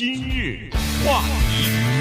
今日话题，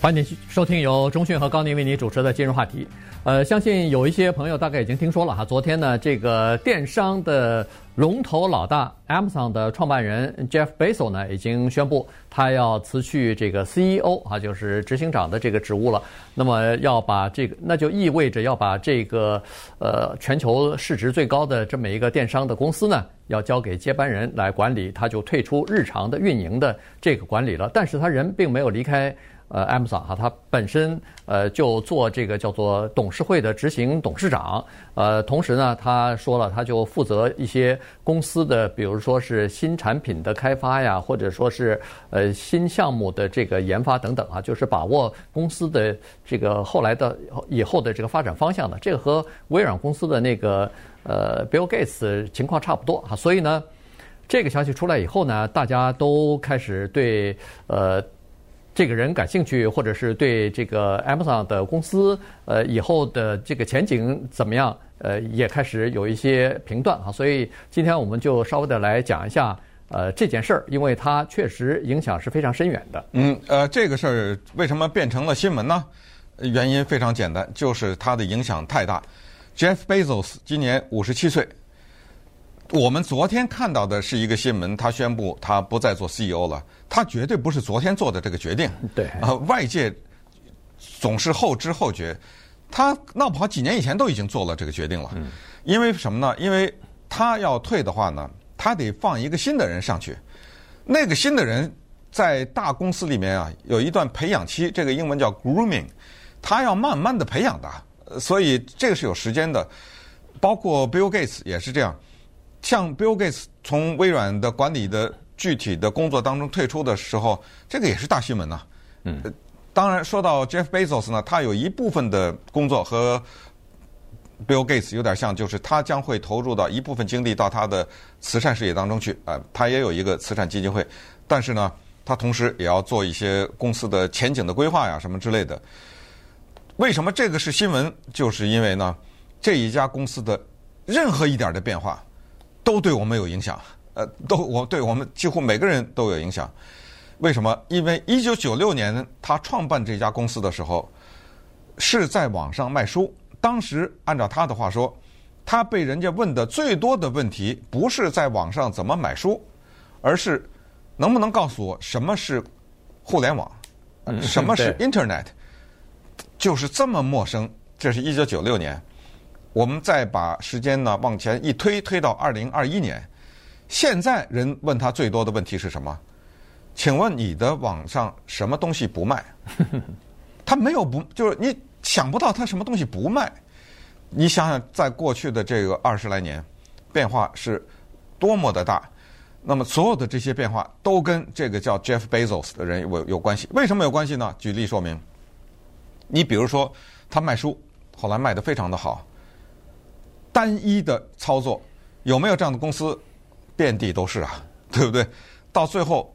欢迎收听由中讯和高宁为你主持的今日话题。呃，相信有一些朋友大概已经听说了哈，昨天呢，这个电商的龙头老大 Amazon 的创办人 Jeff Bezos 呢，已经宣布他要辞去这个 CEO 啊，就是执行长的这个职务了。那么要把这个，那就意味着要把这个呃全球市值最高的这么一个电商的公司呢，要交给接班人来管理，他就退出日常的运营的这个管理了。但是他人并没有离开。呃，Amazon 哈，他本身呃就做这个叫做董事会的执行董事长，呃，同时呢，他说了，他就负责一些公司的，比如说是新产品的开发呀，或者说是呃新项目的这个研发等等啊，就是把握公司的这个后来的以后的这个发展方向的。这个和微软公司的那个呃 Bill Gates 情况差不多啊，所以呢，这个消息出来以后呢，大家都开始对呃。这个人感兴趣，或者是对这个 Amazon 的公司，呃，以后的这个前景怎么样？呃，也开始有一些评断啊。所以今天我们就稍微的来讲一下，呃，这件事儿，因为它确实影响是非常深远的。嗯，呃，这个事儿为什么变成了新闻呢？原因非常简单，就是它的影响太大。Jeff Bezos 今年五十七岁。我们昨天看到的是一个新闻，他宣布他不再做 CEO 了。他绝对不是昨天做的这个决定。对。啊，外界总是后知后觉。他闹不好几年以前都已经做了这个决定了。嗯。因为什么呢？因为他要退的话呢，他得放一个新的人上去。那个新的人在大公司里面啊，有一段培养期，这个英文叫 grooming，他要慢慢的培养的，所以这个是有时间的。包括 Bill Gates 也是这样。像 Bill Gates 从微软的管理的具体的工作当中退出的时候，这个也是大新闻呐。嗯，当然说到 Jeff Bezos 呢，他有一部分的工作和 Bill Gates 有点像，就是他将会投入到一部分精力到他的慈善事业当中去。啊，他也有一个慈善基金会，但是呢，他同时也要做一些公司的前景的规划呀，什么之类的。为什么这个是新闻？就是因为呢，这一家公司的任何一点的变化。都对我们有影响，呃，都我对我们几乎每个人都有影响。为什么？因为一九九六年他创办这家公司的时候，是在网上卖书。当时按照他的话说，他被人家问的最多的问题不是在网上怎么买书，而是能不能告诉我什么是互联网，什么是 Internet，就是这么陌生。这是一九九六年。我们再把时间呢往前一推，推到二零二一年，现在人问他最多的问题是什么？请问你的网上什么东西不卖？他没有不，就是你想不到他什么东西不卖。你想想，在过去的这个二十来年，变化是多么的大。那么所有的这些变化都跟这个叫 Jeff Bezos 的人有有关系。为什么有关系呢？举例说明。你比如说，他卖书，后来卖得非常的好。单一的操作有没有这样的公司？遍地都是啊，对不对？到最后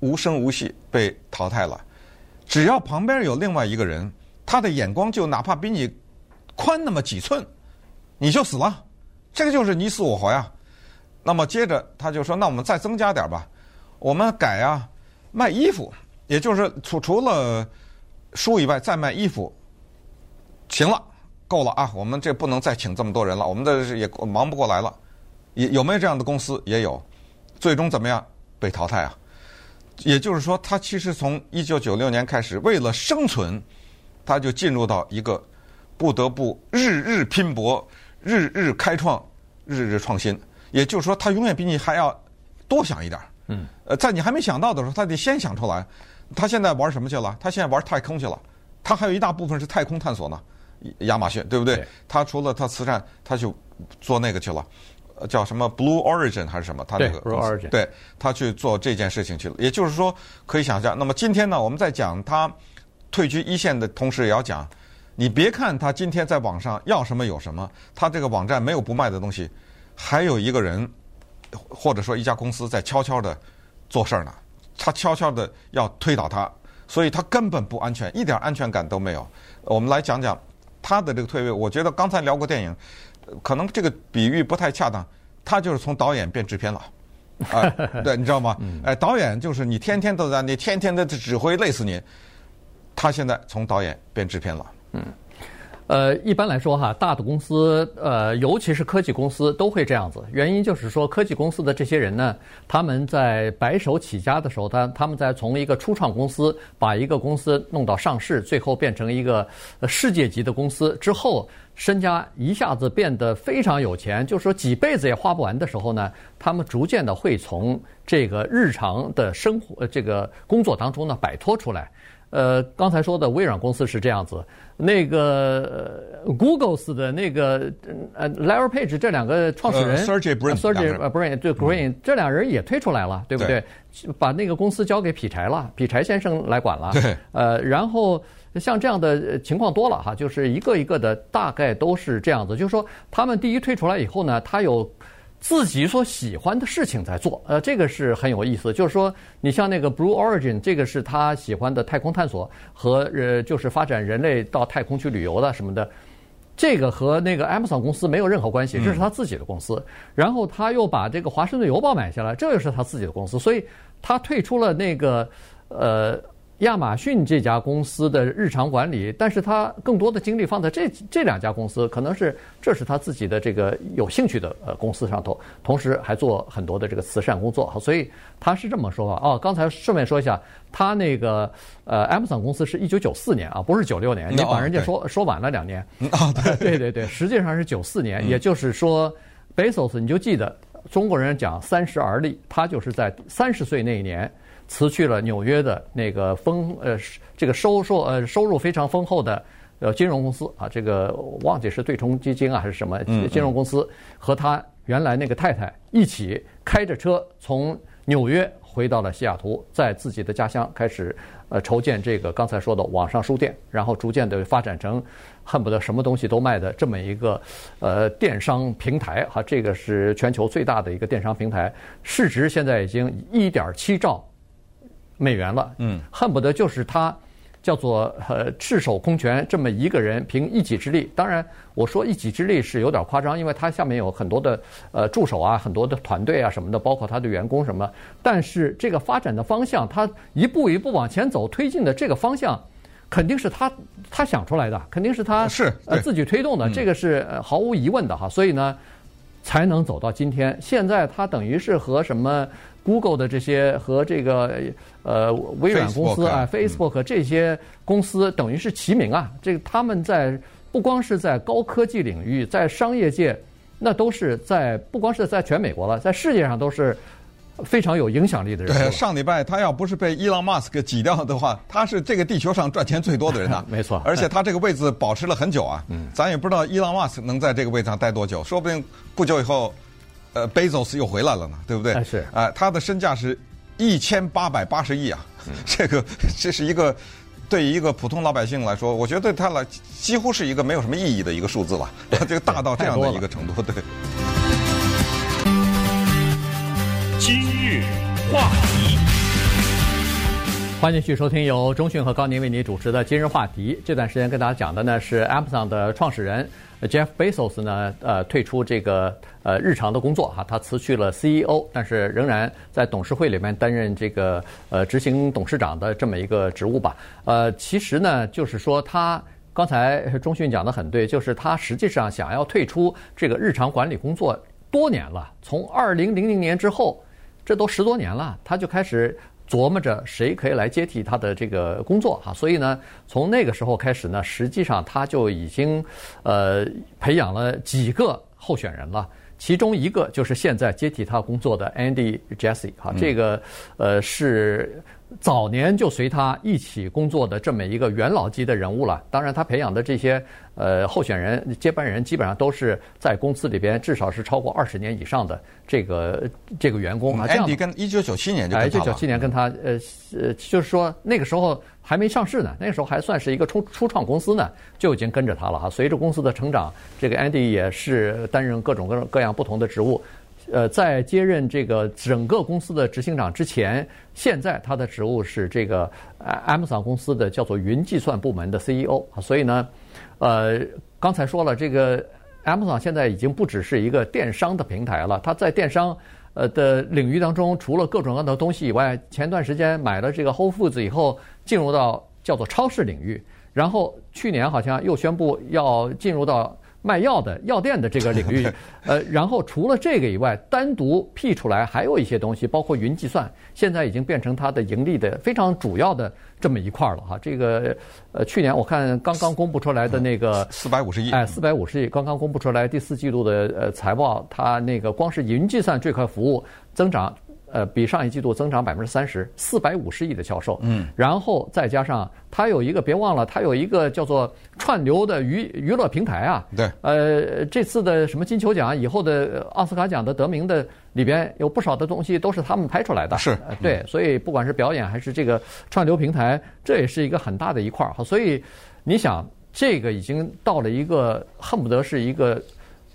无声无息被淘汰了。只要旁边有另外一个人，他的眼光就哪怕比你宽那么几寸，你就死了。这个就是你死我活呀。那么接着他就说：“那我们再增加点吧，我们改啊，卖衣服，也就是除除了书以外再卖衣服，行了。”够了啊！我们这不能再请这么多人了，我们的也忙不过来了。有有没有这样的公司？也有。最终怎么样？被淘汰啊！也就是说，他其实从一九九六年开始，为了生存，他就进入到一个不得不日日拼搏、日日开创、日日创新。也就是说，他永远比你还要多想一点。嗯。呃，在你还没想到的时候，他得先想出来。他现在玩什么去了？他现在玩太空去了。他还有一大部分是太空探索呢。亚马逊对不对？对，他除了他慈善，他就做那个去了，叫什么 Blue Origin 还是什么？他那个 Blue Origin，对，他去做这件事情去了。也就是说，可以想象。那么今天呢，我们在讲他退居一线的同时，也要讲，你别看他今天在网上要什么有什么，他这个网站没有不卖的东西，还有一个人或者说一家公司在悄悄的做事儿呢，他悄悄的要推倒他，所以他根本不安全，一点安全感都没有。我们来讲讲。他的这个退位，我觉得刚才聊过电影，可能这个比喻不太恰当。他就是从导演变制片了，啊，对，你知道吗？哎，导演就是你天天都在，你天天的指挥，累死你。他现在从导演变制片了。嗯。呃，一般来说哈，大的公司，呃，尤其是科技公司都会这样子。原因就是说，科技公司的这些人呢，他们在白手起家的时候，他他们在从一个初创公司把一个公司弄到上市，最后变成一个世界级的公司之后，身家一下子变得非常有钱，就是说几辈子也花不完的时候呢，他们逐渐的会从这个日常的生活这个工作当中呢摆脱出来。呃，刚才说的微软公司是这样子，那个 Google's 的那个呃 Larry Page 这两个创始人，Sergey Brin，Sergey Brin 对 Green 这两人也退出来了，对不对？把那个公司交给劈柴了，劈柴先生来管了。对。呃，然后像这样的情况多了哈，就是一个一个的，大概都是这样子。就是说，他们第一退出来以后呢，他有。自己所喜欢的事情在做，呃，这个是很有意思。就是说，你像那个 Blue Origin，这个是他喜欢的太空探索和呃，就是发展人类到太空去旅游的什么的。这个和那个 Amazon 公司没有任何关系，这是他自己的公司。然后他又把这个华盛顿邮报买下来，这又是他自己的公司。所以他退出了那个呃。亚马逊这家公司的日常管理，但是他更多的精力放在这这两家公司，可能是这是他自己的这个有兴趣的呃公司上头，同时还做很多的这个慈善工作，所以他是这么说啊。哦，刚才顺便说一下，他那个呃 Amazon 公司是一九九四年啊，不是九六年，你把人家说说晚了两年。啊，对对对对，实际上是九四年，也就是说，Bezos 你就记得中国人讲三十而立，他就是在三十岁那一年。辞去了纽约的那个丰呃这个收收呃收入非常丰厚的呃金融公司啊，这个忘记是对冲基金啊还是什么金融公司，和他原来那个太太一起开着车从纽约回到了西雅图，在自己的家乡开始呃筹建这个刚才说的网上书店，然后逐渐的发展成恨不得什么东西都卖的这么一个呃电商平台哈，这个是全球最大的一个电商平台，市值现在已经一点七兆。美元了，嗯，恨不得就是他，叫做呃赤手空拳这么一个人凭一己之力。当然，我说一己之力是有点夸张，因为他下面有很多的呃助手啊，很多的团队啊什么的，包括他的员工什么。但是这个发展的方向，他一步一步往前走推进的这个方向，肯定是他他想出来的，肯定是他是呃自己推动的，这个是毫无疑问的哈。所以呢，才能走到今天。现在他等于是和什么？Google 的这些和这个呃微软公司啊，Facebook 这些公司等于是齐名啊。这个他们在不光是在高科技领域，在商业界，那都是在不光是在全美国了，在世界上都是非常有影响力的人。对，上礼拜他要不是被伊朗马斯克挤掉的话，他是这个地球上赚钱最多的人啊。没错，而且他这个位置保持了很久啊。嗯，咱也不知道伊朗马斯克能在这个位置上待多久，说不定不久以后。呃，Bezos 又回来了呢，对不对？是啊、呃，他的身价是一千八百八十亿啊，嗯、这个这是一个对于一个普通老百姓来说，我觉得对他来几乎是一个没有什么意义的一个数字了。这个大到这样的一个程度，对。今日话题，欢迎继续收听由中讯和高宁为您主持的今日话题。这段时间跟大家讲的呢是 Amazon 的创始人。Jeff Bezos 呢，呃，退出这个呃日常的工作哈，他辞去了 CEO，但是仍然在董事会里面担任这个呃执行董事长的这么一个职务吧。呃，其实呢，就是说他刚才中讯讲的很对，就是他实际上想要退出这个日常管理工作多年了，从二零零零年之后，这都十多年了，他就开始。琢磨着谁可以来接替他的这个工作哈，所以呢，从那个时候开始呢，实际上他就已经呃培养了几个候选人了，其中一个就是现在接替他工作的 Andy Jesse 哈，这个呃是。早年就随他一起工作的这么一个元老级的人物了。当然，他培养的这些呃候选人、接班人，基本上都是在公司里边至少是超过二十年以上的这个这个员工啊。安迪跟一九九七年就。一九九七年跟他呃呃，就是说那个时候还没上市呢，那个时候还算是一个初初创公司呢，就已经跟着他了哈。随着公司的成长，这个安迪也是担任各种各各样不同的职务。呃，在接任这个整个公司的执行长之前，现在他的职务是这个 Amazon 公司的叫做云计算部门的 CEO。所以呢，呃，刚才说了，这个 Amazon 现在已经不只是一个电商的平台了，它在电商呃的领域当中，除了各种各样的东西以外，前段时间买了这个 Whole Foods 以后，进入到叫做超市领域，然后去年好像又宣布要进入到。卖药的药店的这个领域，呃，然后除了这个以外，单独辟出来还有一些东西，包括云计算，现在已经变成它的盈利的非常主要的这么一块了哈。这个呃，去年我看刚刚公布出来的那个四百五十亿，哎，四百五十亿，刚刚公布出来第四季度的呃财报，它那个光是云计算这块服务增长。呃，比上一季度增长百分之三十，四百五十亿的销售。嗯，然后再加上它有一个，别忘了，它有一个叫做串流的娱娱乐平台啊。对。呃，这次的什么金球奖以后的奥斯卡奖的得名的里边有不少的东西都是他们拍出来的。是。对，所以不管是表演还是这个串流平台，这也是一个很大的一块儿。所以你想，这个已经到了一个恨不得是一个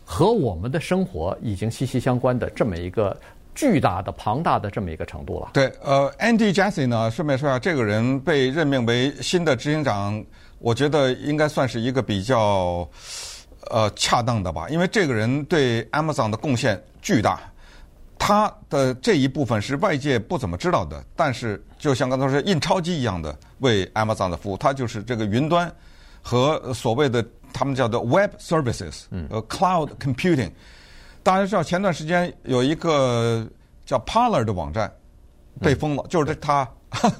和我们的生活已经息息相关的这么一个。巨大的、庞大的这么一个程度了。对，呃，Andy Jassy 呢，顺便说一下，这个人被任命为新的执行长，我觉得应该算是一个比较呃恰当的吧，因为这个人对 Amazon 的贡献巨大，他的这一部分是外界不怎么知道的，但是就像刚才说印钞机一样的为 Amazon 的服务，他就是这个云端和所谓的他们叫做 Web Services，呃，Cloud Computing。大家知道，前段时间有一个叫 Parler 的网站被封了，嗯、就是他，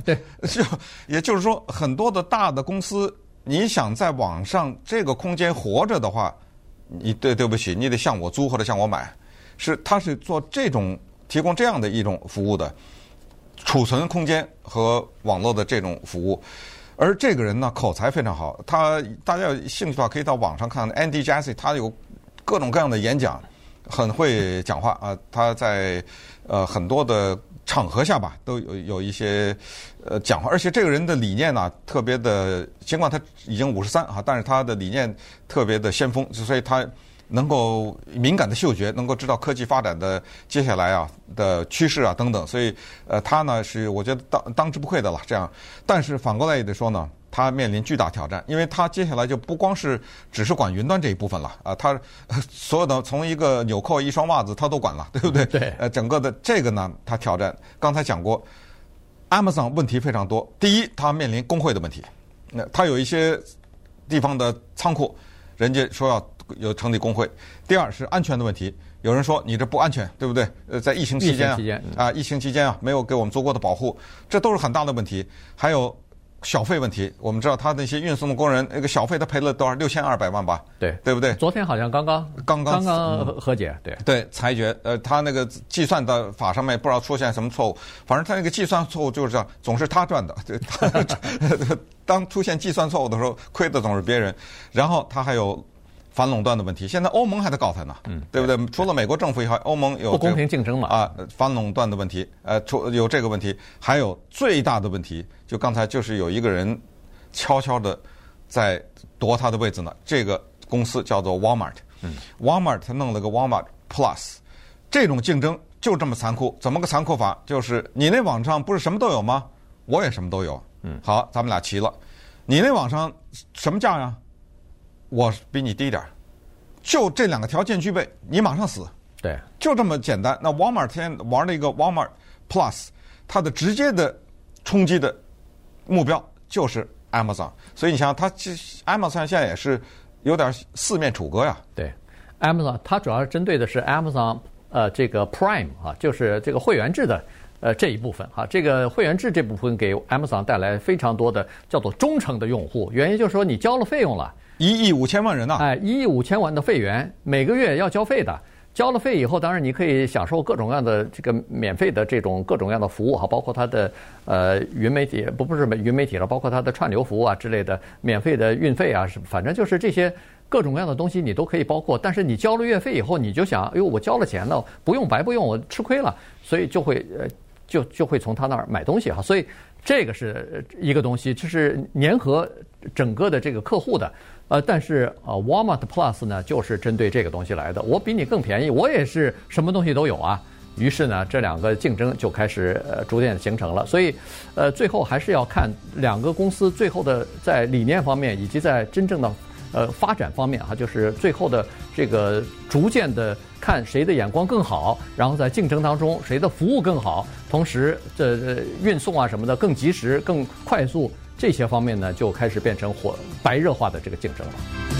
对，就也就是说，很多的大的公司，你想在网上这个空间活着的话，你对对不起，你得向我租或者向我买，是他是做这种提供这样的一种服务的，储存空间和网络的这种服务，而这个人呢，口才非常好，他大家有兴趣的话可以到网上看。Andy Jassy，他有各种各样的演讲。很会讲话啊！他在呃很多的场合下吧，都有有一些呃讲话，而且这个人的理念呢，特别的，尽管他已经五十三啊，但是他的理念特别的先锋，所以他能够敏感的嗅觉，能够知道科技发展的接下来啊的趋势啊等等，所以呃他呢是我觉得当当之无愧的了。这样，但是反过来也得说呢。他面临巨大挑战，因为他接下来就不光是只是管云端这一部分了啊，他所有的从一个纽扣一双袜子他都管了，对不对？对。呃，整个的这个呢，他挑战。刚才讲过，Amazon 问题非常多。第一，他面临工会的问题，那他有一些地方的仓库，人家说要有成立工会。第二是安全的问题，有人说你这不安全，对不对？呃，在疫情期间啊，啊，疫情期间啊，没有给我们足够的保护，这都是很大的问题。还有。小费问题，我们知道他那些运送的工人，那个小费他赔了多少？六千二百万吧？对，对不对？昨天好像刚刚刚刚刚刚和解，对对，裁决。呃，他那个计算的法上面不知道出现什么错误，反正他那个计算错误就是这样，总是他赚的。对他，当出现计算错误的时候，亏的总是别人。然后他还有。反垄断的问题，现在欧盟还在告他呢，嗯，对不对？除了美国政府以外，欧盟有、这个、不公平竞争嘛？啊，反垄断的问题，呃，除有这个问题，还有最大的问题，就刚才就是有一个人悄悄的在夺他的位置呢。这个公司叫做 Walmart，嗯，Walmart 他弄了个 Walmart Plus，这种竞争就这么残酷，怎么个残酷法？就是你那网上不是什么都有吗？我也什么都有，嗯，好，咱们俩齐了。你那网上什么价呀？我比你低点儿，就这两个条件具备，你马上死。对，就这么简单。那 Walmart 天玩了一个 Walmart Plus，它的直接的冲击的目标就是 Amazon。所以你想，它 Amazon 现在也是有点四面楚歌呀。对，Amazon 它主要是针对的是 Amazon 呃这个 Prime 啊，就是这个会员制的呃这一部分哈。这个会员制这部分给 Amazon 带来非常多的叫做忠诚的用户，原因就是说你交了费用了。一亿五千万人呐！哎，一亿五千万的会员，每个月要交费的。交了费以后，当然你可以享受各种各样的这个免费的这种各种各样的服务哈，包括它的呃云媒体不不是云媒体了，包括它的串流服务啊之类的，免费的运费啊，反正就是这些各种各样的东西你都可以包括。但是你交了月费以后，你就想，哎呦，我交了钱了，不用白不用，我吃亏了，所以就会呃就就会从他那儿买东西哈。所以这个是一个东西，就是粘合整个的这个客户的。呃，但是呃，Walmart Plus 呢，就是针对这个东西来的。我比你更便宜，我也是什么东西都有啊。于是呢，这两个竞争就开始呃逐渐形成了。所以，呃，最后还是要看两个公司最后的在理念方面，以及在真正的呃发展方面哈，就是最后的这个逐渐的看谁的眼光更好，然后在竞争当中谁的服务更好，同时这运送啊什么的更及时、更快速。这些方面呢就开始变成火白热化的这个竞争了。